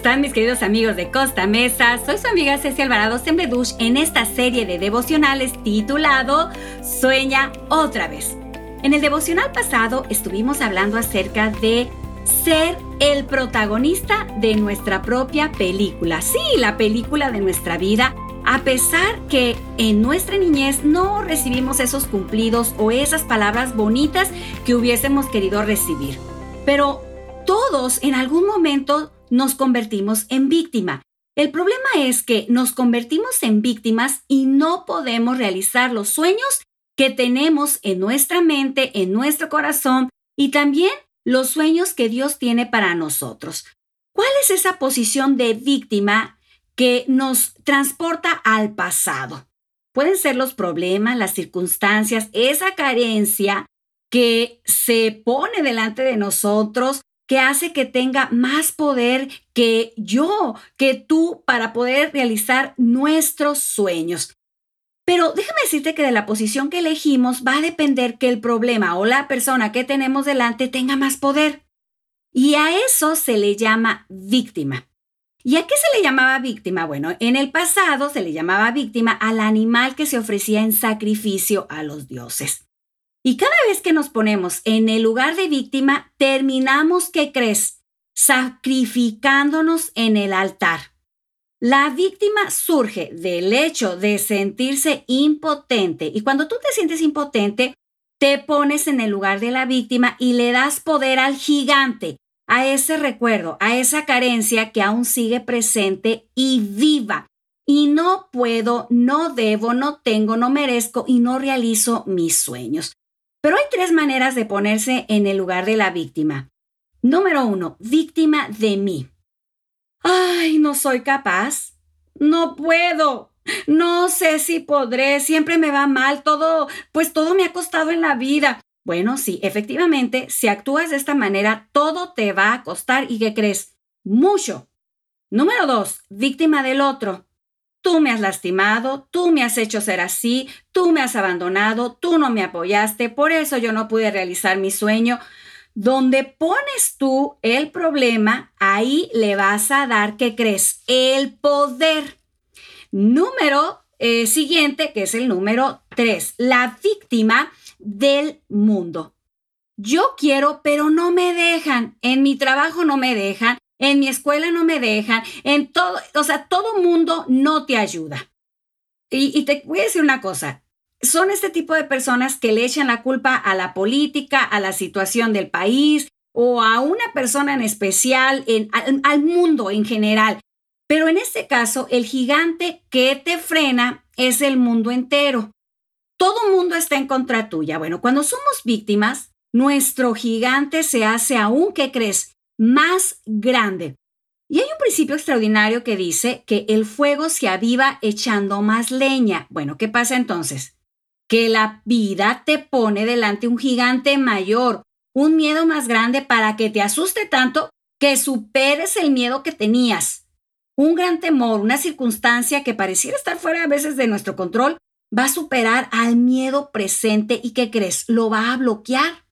están mis queridos amigos de Costa Mesa? Soy su amiga Ceci Alvarado Sembledush en esta serie de devocionales titulado Sueña otra vez. En el devocional pasado estuvimos hablando acerca de ser el protagonista de nuestra propia película. Sí, la película de nuestra vida, a pesar que en nuestra niñez no recibimos esos cumplidos o esas palabras bonitas que hubiésemos querido recibir. Pero todos en algún momento nos convertimos en víctima. El problema es que nos convertimos en víctimas y no podemos realizar los sueños que tenemos en nuestra mente, en nuestro corazón y también los sueños que Dios tiene para nosotros. ¿Cuál es esa posición de víctima que nos transporta al pasado? Pueden ser los problemas, las circunstancias, esa carencia que se pone delante de nosotros que hace que tenga más poder que yo, que tú, para poder realizar nuestros sueños. Pero déjame decirte que de la posición que elegimos va a depender que el problema o la persona que tenemos delante tenga más poder. Y a eso se le llama víctima. ¿Y a qué se le llamaba víctima? Bueno, en el pasado se le llamaba víctima al animal que se ofrecía en sacrificio a los dioses. Y cada vez que nos ponemos en el lugar de víctima, terminamos, ¿qué crees? Sacrificándonos en el altar. La víctima surge del hecho de sentirse impotente y cuando tú te sientes impotente, te pones en el lugar de la víctima y le das poder al gigante, a ese recuerdo, a esa carencia que aún sigue presente y viva. Y no puedo, no debo, no tengo, no merezco y no realizo mis sueños. Pero hay tres maneras de ponerse en el lugar de la víctima. Número uno, víctima de mí. Ay, no soy capaz. No puedo. No sé si podré. Siempre me va mal. Todo, pues todo me ha costado en la vida. Bueno, sí, efectivamente, si actúas de esta manera, todo te va a costar. ¿Y qué crees? Mucho. Número dos, víctima del otro. Tú me has lastimado, tú me has hecho ser así, tú me has abandonado, tú no me apoyaste, por eso yo no pude realizar mi sueño. Donde pones tú el problema, ahí le vas a dar, ¿qué crees? El poder. Número eh, siguiente, que es el número tres, la víctima del mundo. Yo quiero, pero no me dejan. En mi trabajo no me dejan en mi escuela no me dejan, en todo, o sea, todo mundo no te ayuda. Y, te voy a decir una cosa, son este tipo de personas que le echan la culpa a la política, a la situación del país o a una persona en especial, al mundo en general. Pero en este caso, el gigante que te frena es el mundo entero. Todo mundo está en contra tuya. Bueno, cuando somos víctimas, nuestro gigante se hace aún, ¿qué crees? Más grande. Y hay un principio extraordinario que dice que el fuego se aviva echando más leña. Bueno, ¿qué pasa entonces? Que la vida te pone delante un gigante mayor, un miedo más grande para que te asuste tanto que superes el miedo que tenías. Un gran temor, una circunstancia que pareciera estar fuera a veces de nuestro control, va a superar al miedo presente y ¿qué crees? Lo va a bloquear.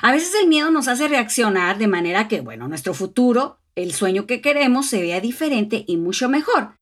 A veces el miedo nos hace reaccionar de manera que, bueno, nuestro futuro, el sueño que queremos, se vea diferente y mucho mejor.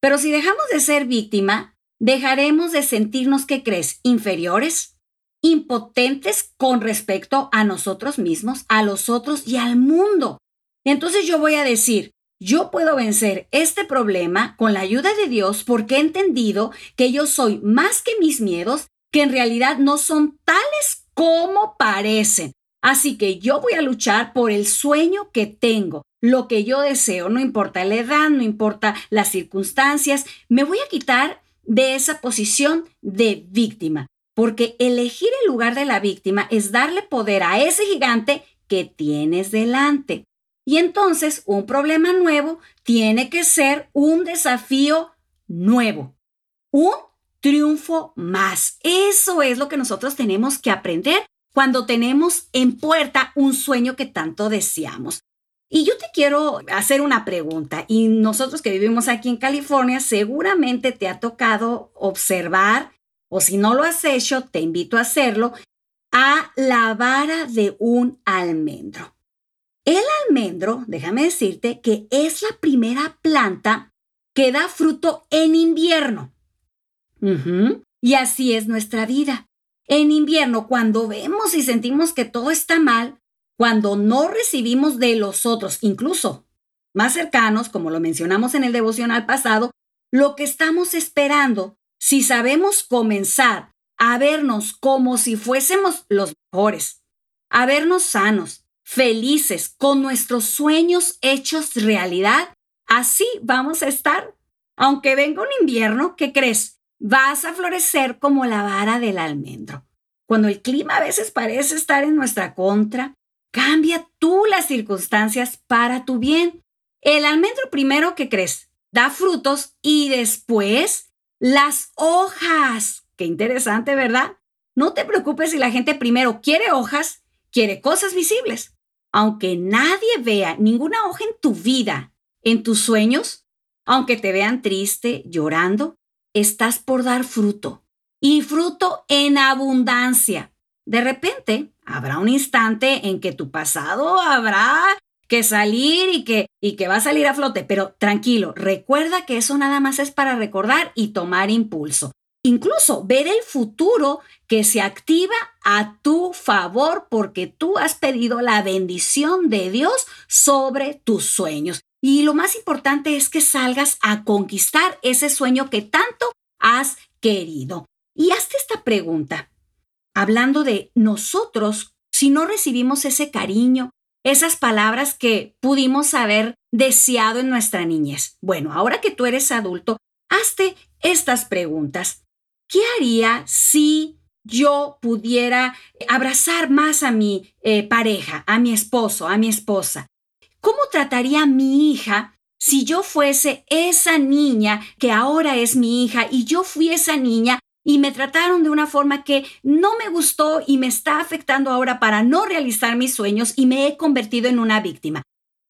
Pero si dejamos de ser víctima, dejaremos de sentirnos, ¿qué crees?, inferiores, impotentes con respecto a nosotros mismos, a los otros y al mundo. Entonces yo voy a decir, yo puedo vencer este problema con la ayuda de Dios porque he entendido que yo soy más que mis miedos, que en realidad no son tales como parecen. Así que yo voy a luchar por el sueño que tengo, lo que yo deseo, no importa la edad, no importa las circunstancias, me voy a quitar de esa posición de víctima, porque elegir el lugar de la víctima es darle poder a ese gigante que tienes delante. Y entonces un problema nuevo tiene que ser un desafío nuevo, un triunfo más. Eso es lo que nosotros tenemos que aprender cuando tenemos en puerta un sueño que tanto deseamos. Y yo te quiero hacer una pregunta, y nosotros que vivimos aquí en California, seguramente te ha tocado observar, o si no lo has hecho, te invito a hacerlo, a la vara de un almendro. El almendro, déjame decirte que es la primera planta que da fruto en invierno. Y así es nuestra vida. En invierno, cuando vemos y sentimos que todo está mal, cuando no recibimos de los otros, incluso más cercanos, como lo mencionamos en el devocional pasado, lo que estamos esperando, si sabemos comenzar a vernos como si fuésemos los mejores, a vernos sanos, felices, con nuestros sueños hechos realidad, así vamos a estar. Aunque venga un invierno, ¿qué crees? Vas a florecer como la vara del almendro. Cuando el clima a veces parece estar en nuestra contra, cambia tú las circunstancias para tu bien. El almendro primero, ¿qué crees? Da frutos y después las hojas. Qué interesante, ¿verdad? No te preocupes si la gente primero quiere hojas, quiere cosas visibles. Aunque nadie vea ninguna hoja en tu vida, en tus sueños, aunque te vean triste, llorando, estás por dar fruto. Y fruto en abundancia. De repente, habrá un instante en que tu pasado habrá que salir y que, y que va a salir a flote, pero tranquilo, recuerda que eso nada más es para recordar y tomar impulso incluso ver el futuro que se activa a tu favor porque tú has pedido la bendición de Dios sobre tus sueños. Y lo más importante es que salgas a conquistar ese sueño que tanto has querido. Y hazte esta pregunta, hablando de nosotros, si no recibimos ese cariño, esas palabras que pudimos haber deseado en nuestra niñez. Bueno, ahora que tú eres adulto, hazte estas preguntas. ¿qué haría si yo pudiera abrazar más a mi eh, pareja, a mi esposo, a mi esposa? ¿Cómo trataría a mi hija si yo fuese esa niña que ahora es mi hija y yo fui esa niña y me trataron de una forma que no me gustó y me está afectando ahora para no realizar mis sueños y me he convertido en una víctima?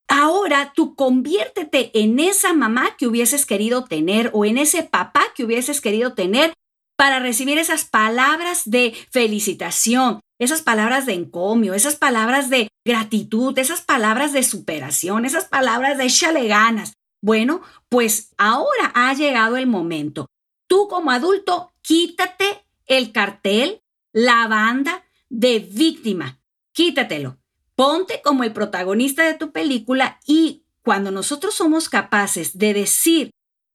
Ahora tú conviértete en esa mamá que hubieses querido tener o en ese papá que hubieses querido tener para recibir esas palabras de felicitación, esas palabras de encomio, esas palabras de gratitud, esas palabras de superación, esas palabras de échale ganas. Bueno, pues ahora ha llegado el momento. Tú como adulto, quítate el cartel, la banda de víctima. Quítatelo. Ponte como el protagonista de tu película y cuando nosotros somos capaces de decir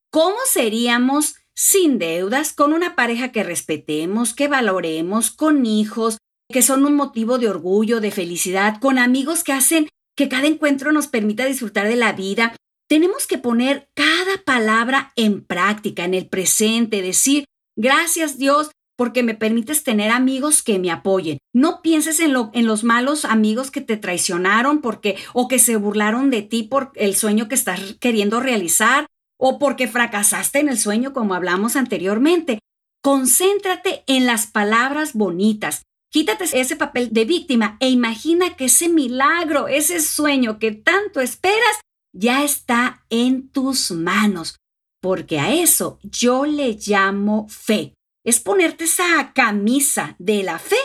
cómo seríamos sin deudas, con una pareja que respetemos, que valoremos, con hijos, que son un motivo de orgullo, de felicidad, con amigos que hacen que cada encuentro nos permita disfrutar de la vida. Tenemos que poner cada palabra en práctica, en el presente, decir, gracias Dios porque me permites tener amigos que me apoyen. No pienses en, lo, en los malos amigos que te traicionaron porque o que se burlaron de ti por el sueño que estás queriendo realizar o porque fracasaste en el sueño como hablamos anteriormente. Concéntrate en las palabras bonitas. Quítate ese papel de víctima e imagina que ese milagro, ese sueño que tanto esperas, ya está en tus manos. Porque a eso yo le llamo fe. Es ponerte esa camisa de la fe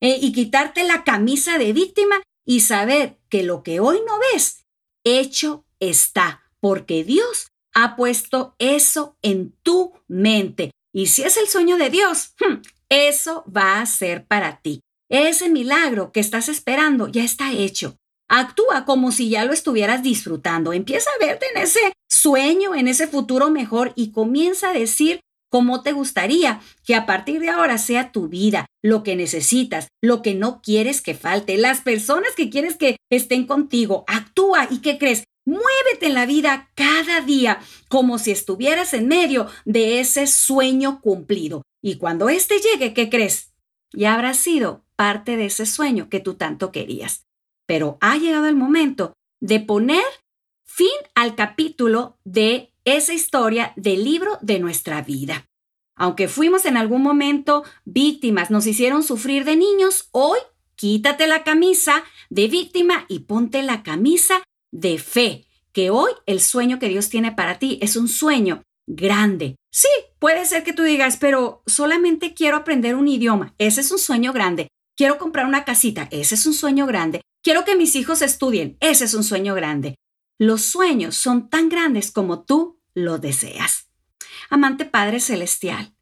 eh, y quitarte la camisa de víctima y saber que lo que hoy no ves, hecho está, porque Dios ha puesto eso en tu mente. Y si es el sueño de Dios, hmm, eso va a ser para ti. Ese milagro que estás esperando ya está hecho. Actúa como si ya lo estuvieras disfrutando. Empieza a verte en ese sueño, en ese futuro mejor y comienza a decir cómo te gustaría que a partir de ahora sea tu vida, lo que necesitas, lo que no quieres que falte, las personas que quieres que estén contigo. Actúa y ¿qué crees? Muévete en la vida cada día como si estuvieras en medio de ese sueño cumplido. Y cuando éste llegue, ¿qué crees? Ya habrás sido parte de ese sueño que tú tanto querías. Pero ha llegado el momento de poner fin al capítulo de esa historia del libro de nuestra vida. Aunque fuimos en algún momento víctimas, nos hicieron sufrir de niños, hoy quítate la camisa de víctima y ponte la camisa de fe, que hoy el sueño que Dios tiene para ti es un sueño grande. Sí, puede ser que tú digas, pero solamente quiero aprender un idioma, ese es un sueño grande. Quiero comprar una casita, ese es un sueño grande. Quiero que mis hijos estudien. Ese es un sueño grande. Los sueños son tan grandes como tú lo deseas. Amante Padre Celestial,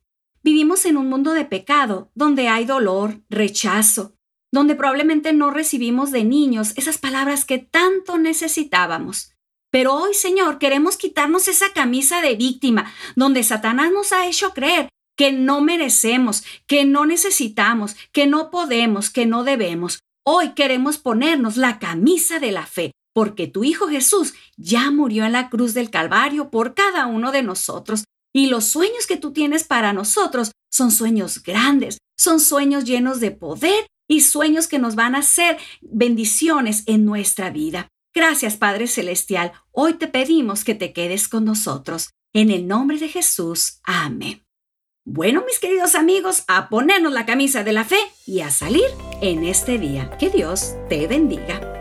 vivimos en un mundo de pecado donde hay dolor, rechazo, donde probablemente no recibimos de niños esas palabras que tanto necesitábamos. Pero hoy, Señor, queremos quitarnos esa camisa de víctima, donde Satanás nos ha hecho creer que no merecemos, que no necesitamos, que no podemos, que no debemos. Hoy queremos ponernos la camisa de la fe, porque tu Hijo Jesús ya murió en la cruz del Calvario por cada uno de nosotros. Y los sueños que tú tienes para nosotros son sueños grandes, son sueños llenos de poder y sueños que nos van a hacer bendiciones en nuestra vida. Gracias Padre Celestial, hoy te pedimos que te quedes con nosotros. En el nombre de Jesús, amén. Bueno, mis queridos amigos, a ponernos la camisa de la fe y a salir en este día. Que Dios te bendiga.